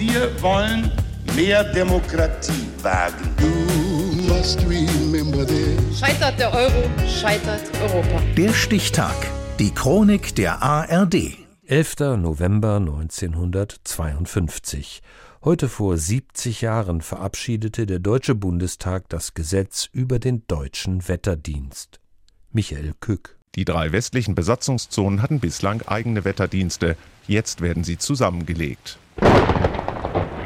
Wir wollen mehr Demokratie wagen. Scheitert der Euro, scheitert Europa. Der Stichtag. Die Chronik der ARD. 11. November 1952. Heute vor 70 Jahren verabschiedete der Deutsche Bundestag das Gesetz über den deutschen Wetterdienst. Michael Kück. Die drei westlichen Besatzungszonen hatten bislang eigene Wetterdienste. Jetzt werden sie zusammengelegt.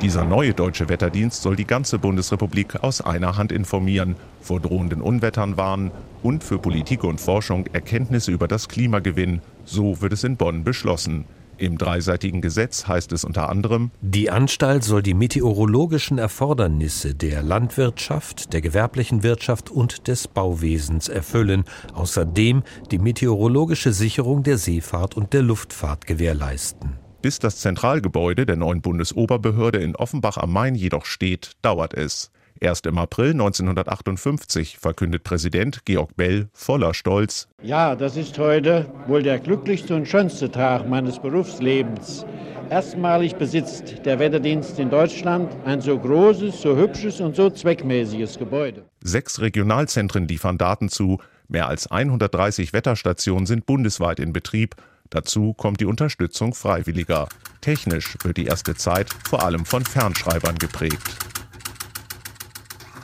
Dieser neue deutsche Wetterdienst soll die ganze Bundesrepublik aus einer Hand informieren, vor drohenden Unwettern warnen und für Politik und Forschung Erkenntnisse über das Klima gewinnen. So wird es in Bonn beschlossen. Im dreiseitigen Gesetz heißt es unter anderem, die Anstalt soll die meteorologischen Erfordernisse der Landwirtschaft, der gewerblichen Wirtschaft und des Bauwesens erfüllen, außerdem die meteorologische Sicherung der Seefahrt und der Luftfahrt gewährleisten. Bis das Zentralgebäude der neuen Bundesoberbehörde in Offenbach am Main jedoch steht, dauert es. Erst im April 1958 verkündet Präsident Georg Bell voller Stolz: Ja, das ist heute wohl der glücklichste und schönste Tag meines Berufslebens. Erstmalig besitzt der Wetterdienst in Deutschland ein so großes, so hübsches und so zweckmäßiges Gebäude. Sechs Regionalzentren liefern Daten zu, mehr als 130 Wetterstationen sind bundesweit in Betrieb Dazu kommt die Unterstützung Freiwilliger. Technisch wird die erste Zeit vor allem von Fernschreibern geprägt.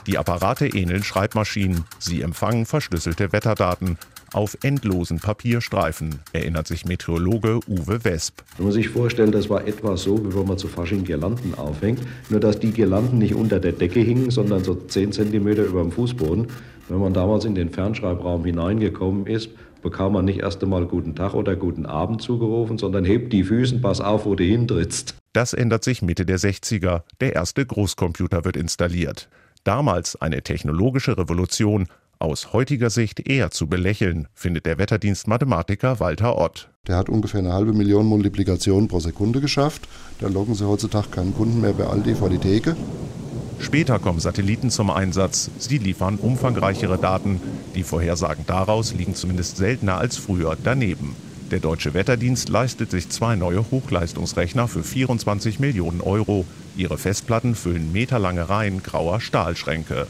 Die Apparate ähneln Schreibmaschinen. Sie empfangen verschlüsselte Wetterdaten auf endlosen Papierstreifen, erinnert sich Meteorologe Uwe Wesp. Man muss sich vorstellen, das war etwa so, wie wenn man zu Fasching Girlanden aufhängt, nur dass die Girlanden nicht unter der Decke hingen, sondern so 10 cm über dem Fußboden. Wenn man damals in den Fernschreibraum hineingekommen ist, bekam man nicht erst einmal guten Tag oder guten Abend zugerufen, sondern hebt die Füßen, pass auf, wo du hintrittst. Das ändert sich Mitte der 60er. Der erste Großcomputer wird installiert. Damals eine technologische Revolution, aus heutiger Sicht eher zu belächeln, findet der Wetterdienst-Mathematiker Walter Ott. Der hat ungefähr eine halbe Million Multiplikationen pro Sekunde geschafft. Da locken Sie heutzutage keinen Kunden mehr bei Aldi vor die Theke. Später kommen Satelliten zum Einsatz. Sie liefern umfangreichere Daten. Die Vorhersagen daraus liegen zumindest seltener als früher daneben. Der Deutsche Wetterdienst leistet sich zwei neue Hochleistungsrechner für 24 Millionen Euro. Ihre Festplatten füllen meterlange Reihen grauer Stahlschränke.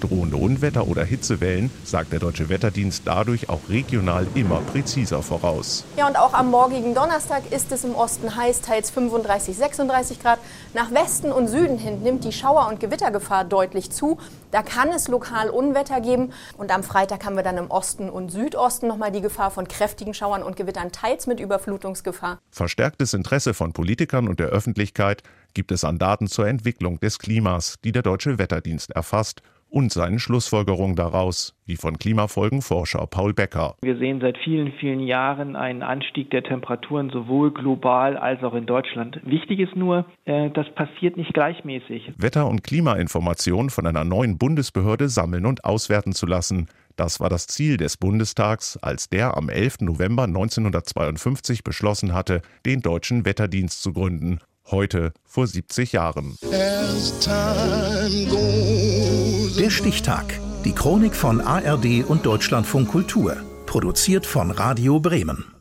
Drohende Unwetter oder Hitzewellen sagt der Deutsche Wetterdienst dadurch auch regional immer präziser voraus. Ja, und auch am morgigen Donnerstag ist es im Osten heiß, teils 35, 36 Grad. Nach Westen und Süden hin nimmt die Schauer- und Gewittergefahr deutlich zu. Da kann es lokal Unwetter geben. Und am Freitag haben wir dann im Osten und Südosten nochmal die Gefahr von kräftigen Schauern und Gewittern, teils mit Überflutungsgefahr. Verstärktes Interesse von Politikern und der Öffentlichkeit gibt es an Daten zur Entwicklung des Klimas, die der Deutsche Wetterdienst erfasst und seinen Schlussfolgerungen daraus, wie von Klimafolgenforscher Paul Becker. Wir sehen seit vielen, vielen Jahren einen Anstieg der Temperaturen sowohl global als auch in Deutschland. Wichtig ist nur, äh, das passiert nicht gleichmäßig. Wetter- und Klimainformationen von einer neuen Bundesbehörde sammeln und auswerten zu lassen. Das war das Ziel des Bundestags, als der am 11. November 1952 beschlossen hatte, den Deutschen Wetterdienst zu gründen heute vor 70 Jahren. Der Stichtag. Die Chronik von ARD und Deutschlandfunk Kultur. Produziert von Radio Bremen.